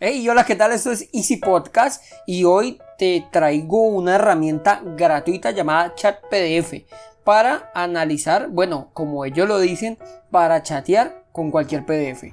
Hey, hola, ¿qué tal? Esto es Easy Podcast y hoy te traigo una herramienta gratuita llamada Chat PDF para analizar, bueno, como ellos lo dicen, para chatear con cualquier PDF.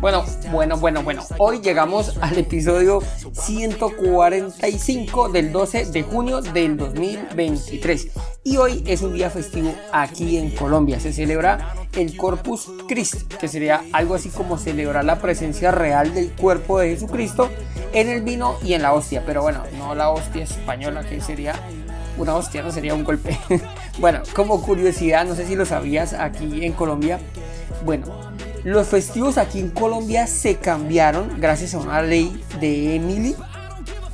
Bueno, bueno, bueno, bueno. Hoy llegamos al episodio 145 del 12 de junio del 2023. Y hoy es un día festivo aquí en Colombia. Se celebra el Corpus Christi, que sería algo así como celebrar la presencia real del cuerpo de Jesucristo en el vino y en la hostia. Pero bueno, no la hostia española, que sería una hostia, no sería un golpe. bueno, como curiosidad, no sé si lo sabías, aquí en Colombia, bueno, los festivos aquí en Colombia se cambiaron gracias a una ley de Emily.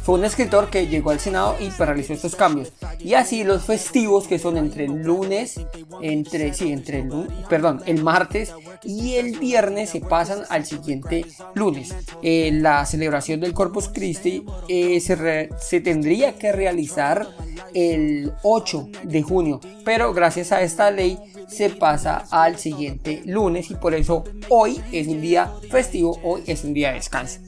Fue un escritor que llegó al Senado y realizó estos cambios. Y así los festivos que son entre el lunes, entre, sí, entre el, perdón, el martes y el viernes se pasan al siguiente lunes. Eh, la celebración del Corpus Christi eh, se, se tendría que realizar el 8 de junio, pero gracias a esta ley se pasa al siguiente lunes y por eso hoy es un día festivo, hoy es un día de descanso.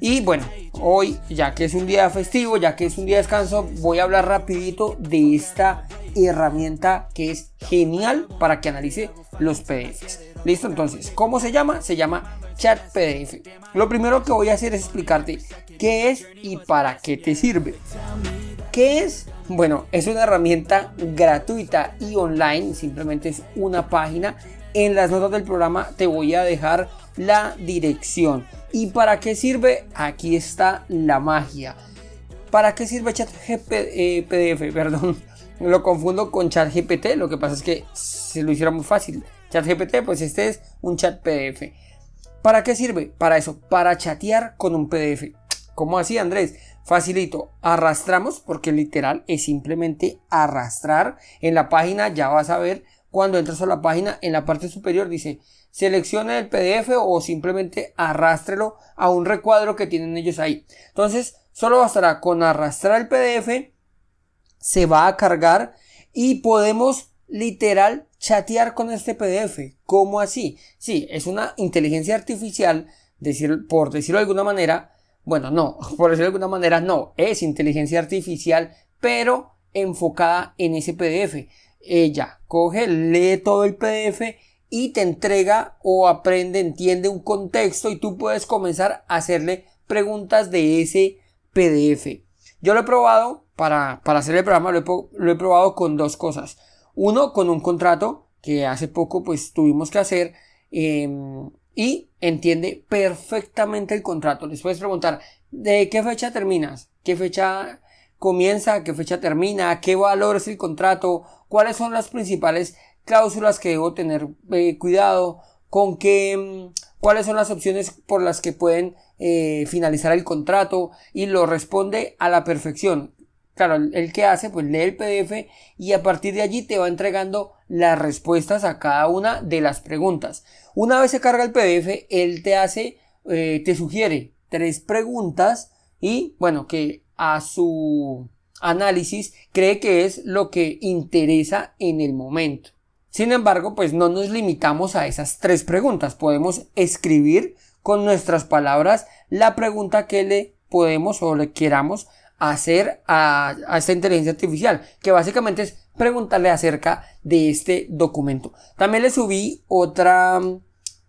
Y bueno, hoy ya que es un día festivo, ya que es un día de descanso, voy a hablar rapidito de esta herramienta que es genial para que analice los PDFs. Listo, entonces, ¿cómo se llama? Se llama Chat PDF. Lo primero que voy a hacer es explicarte qué es y para qué te sirve. ¿Qué es? Bueno, es una herramienta gratuita y online, simplemente es una página. En las notas del programa te voy a dejar la dirección. ¿Y para qué sirve? Aquí está la magia. ¿Para qué sirve ChatGPT? Eh, PDF? Perdón, lo confundo con ChatGPT. Lo que pasa es que se lo hiciera muy fácil. ChatGPT, pues este es un chat PDF. ¿Para qué sirve? Para eso, para chatear con un PDF. ¿Cómo así, Andrés? Facilito, arrastramos porque literal es simplemente arrastrar. En la página ya vas a ver cuando entras a la página en la parte superior dice seleccione el PDF o simplemente arrástrelo a un recuadro que tienen ellos ahí. Entonces, solo bastará con arrastrar el PDF, se va a cargar y podemos literal chatear con este PDF. ¿Cómo así? Sí, es una inteligencia artificial, decir, por decirlo de alguna manera, bueno, no, por decirlo de alguna manera, no, es inteligencia artificial, pero enfocada en ese PDF. Ella coge, lee todo el PDF y te entrega o aprende, entiende un contexto y tú puedes comenzar a hacerle preguntas de ese PDF. Yo lo he probado para, para hacer el programa, lo he, probado con dos cosas. Uno, con un contrato que hace poco pues tuvimos que hacer. Em, y entiende perfectamente el contrato. Les puedes preguntar, ¿de qué fecha terminas? ¿Qué fecha comienza? ¿Qué fecha termina? ¿Qué valor es el contrato? ¿Cuáles son las principales cláusulas que debo tener eh, cuidado? ¿Con qué? Mm, ¿Cuáles son las opciones por las que pueden eh, finalizar el contrato? Y lo responde a la perfección. Claro, el que hace, pues lee el PDF y a partir de allí te va entregando las respuestas a cada una de las preguntas. Una vez se carga el PDF, él te hace, eh, te sugiere tres preguntas y, bueno, que a su análisis cree que es lo que interesa en el momento. Sin embargo, pues no nos limitamos a esas tres preguntas. Podemos escribir con nuestras palabras la pregunta que le podemos o le queramos hacer a, esta inteligencia artificial, que básicamente es preguntarle acerca de este documento. También le subí otra,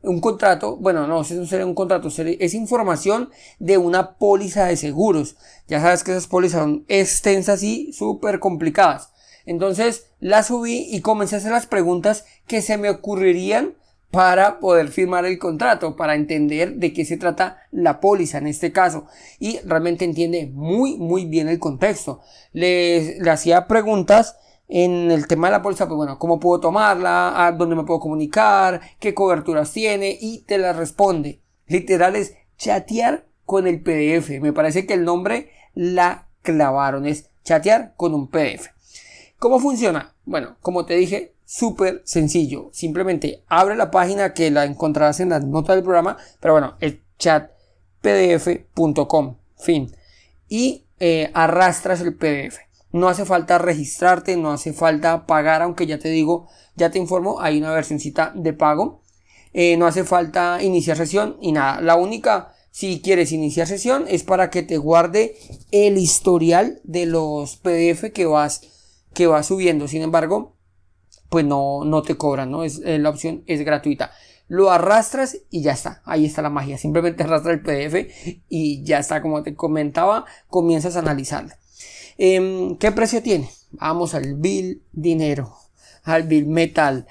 un contrato, bueno, no, eso sería un contrato, es información de una póliza de seguros. Ya sabes que esas pólizas son extensas y súper complicadas. Entonces la subí y comencé a hacer las preguntas que se me ocurrirían para poder firmar el contrato, para entender de qué se trata la póliza en este caso. Y realmente entiende muy, muy bien el contexto. Le hacía preguntas en el tema de la póliza, pues bueno, cómo puedo tomarla, a dónde me puedo comunicar, qué coberturas tiene y te la responde. Literal es chatear con el PDF. Me parece que el nombre la clavaron, es chatear con un PDF. ¿Cómo funciona? Bueno, como te dije, súper sencillo. Simplemente abre la página que la encontrarás en las notas del programa, pero bueno, el chatpdf.com, fin. Y eh, arrastras el PDF. No hace falta registrarte, no hace falta pagar, aunque ya te digo, ya te informo, hay una versioncita de pago. Eh, no hace falta iniciar sesión y nada. La única, si quieres iniciar sesión, es para que te guarde el historial de los PDF que vas, que vas subiendo. Sin embargo, pues no, no te cobran, ¿no? Es, eh, la opción es gratuita. Lo arrastras y ya está. Ahí está la magia. Simplemente arrastra el PDF y ya está. Como te comentaba, comienzas a analizarlo. Em, ¿Qué precio tiene? Vamos al bill dinero, al bill metal.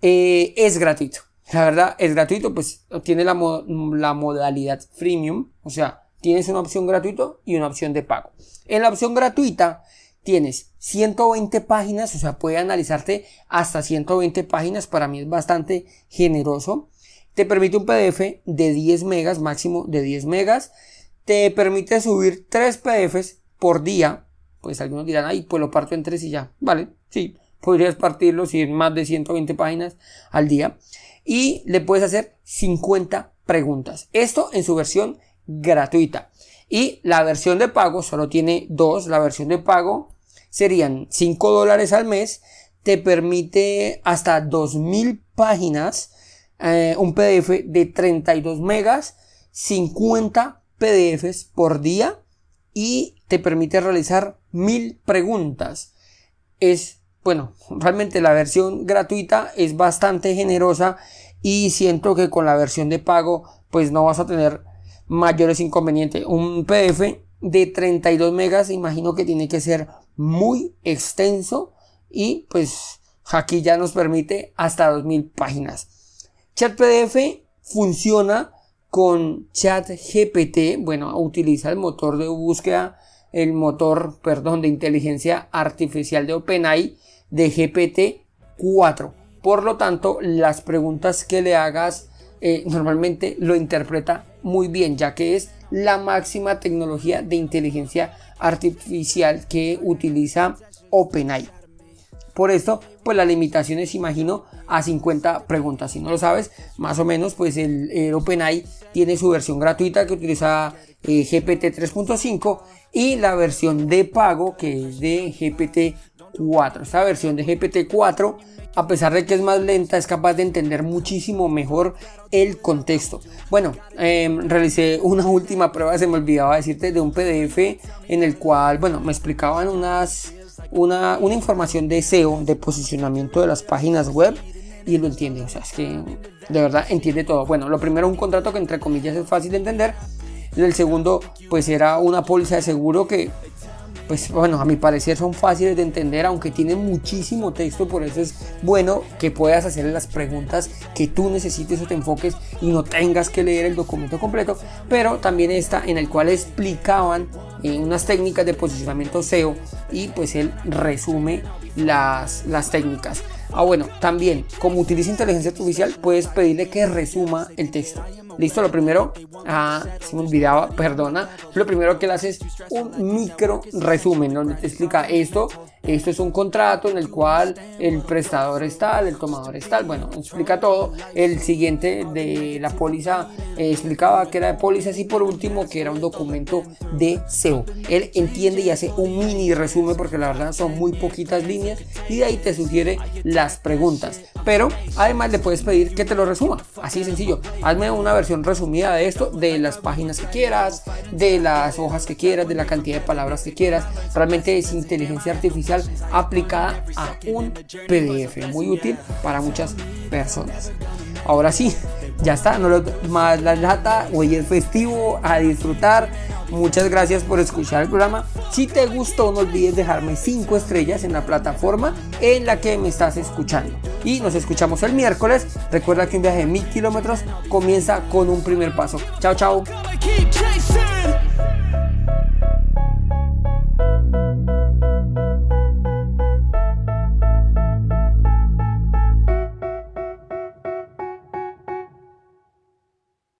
Eh, es gratuito. La verdad, es gratuito, pues tiene la, la modalidad freemium. O sea, tienes una opción gratuita y una opción de pago. En la opción gratuita tienes 120 páginas, o sea, puede analizarte hasta 120 páginas. Para mí es bastante generoso. Te permite un PDF de 10 megas, máximo de 10 megas. Te permite subir 3 PDFs por día pues algunos dirán, ay, pues lo parto en tres y ya. Vale, sí, podrías partirlo si en más de 120 páginas al día. Y le puedes hacer 50 preguntas. Esto en su versión gratuita. Y la versión de pago solo tiene dos. La versión de pago serían 5 dólares al mes. Te permite hasta 2000 páginas. Eh, un PDF de 32 megas. 50 PDFs por día. Y te permite realizar mil preguntas. Es, bueno, realmente la versión gratuita es bastante generosa y siento que con la versión de pago pues no vas a tener mayores inconvenientes. Un PDF de 32 megas imagino que tiene que ser muy extenso y pues aquí ya nos permite hasta 2000 páginas. Chat PDF funciona con Chat GPT, bueno, utiliza el motor de búsqueda el motor, perdón, de inteligencia artificial de OpenAI de GPT-4. Por lo tanto, las preguntas que le hagas eh, normalmente lo interpreta muy bien, ya que es la máxima tecnología de inteligencia artificial que utiliza OpenAI. Por esto, pues la limitación es, imagino, a 50 preguntas. Si no lo sabes, más o menos, pues el, OpenAI tiene su versión gratuita que utiliza eh, GPT 3.5 y la versión de pago que es de GPT-4. Esta versión de GPT-4, a pesar de que es más lenta, es capaz de entender muchísimo mejor el contexto. Bueno, em, realicé una última prueba, se me olvidaba decirte, de un PDF en el cual, bueno, me explicaban unas, una, una información de SEO, de posicionamiento de las páginas web y lo entiende. O sea, es que de verdad entiende todo. Bueno, lo primero, un contrato que entre comillas es fácil de entender. El segundo, pues era una póliza de seguro que, pues bueno, a mi parecer son fáciles de entender, aunque tienen muchísimo texto, por eso es bueno que puedas hacer las preguntas que tú necesites o te enfoques y no tengas que leer el documento completo, pero también está en el cual explicaban eh, unas técnicas de posicionamiento SEO y pues él resume las, las técnicas. Ah, bueno, también, como utiliza inteligencia artificial, puedes pedirle que resuma el texto. Listo, lo primero, ah, se me olvidaba, perdona. Lo primero que le hace es un micro resumen donde te explica esto. Esto es un contrato en el cual el prestador es tal, el tomador es tal. Bueno, explica todo. El siguiente de la póliza eh, explicaba que era de pólizas y por último que era un documento de SEO. Él entiende y hace un mini resumen porque la verdad son muy poquitas líneas y de ahí te sugiere las preguntas. Pero además le puedes pedir que te lo resuma. Así de sencillo. Hazme una versión resumida de esto, de las páginas que quieras, de las hojas que quieras, de la cantidad de palabras que quieras. Realmente es inteligencia artificial aplicada a un PDF. Muy útil para muchas personas. Ahora sí, ya está, no lo, más la lata, hoy es festivo, a disfrutar. Muchas gracias por escuchar el programa. Si te gustó, no olvides dejarme 5 estrellas en la plataforma en la que me estás escuchando. y nos escuchamos el miércoles. Recuerda que un viaje de mil kilómetros comienza con un primer paso. Chao, chao.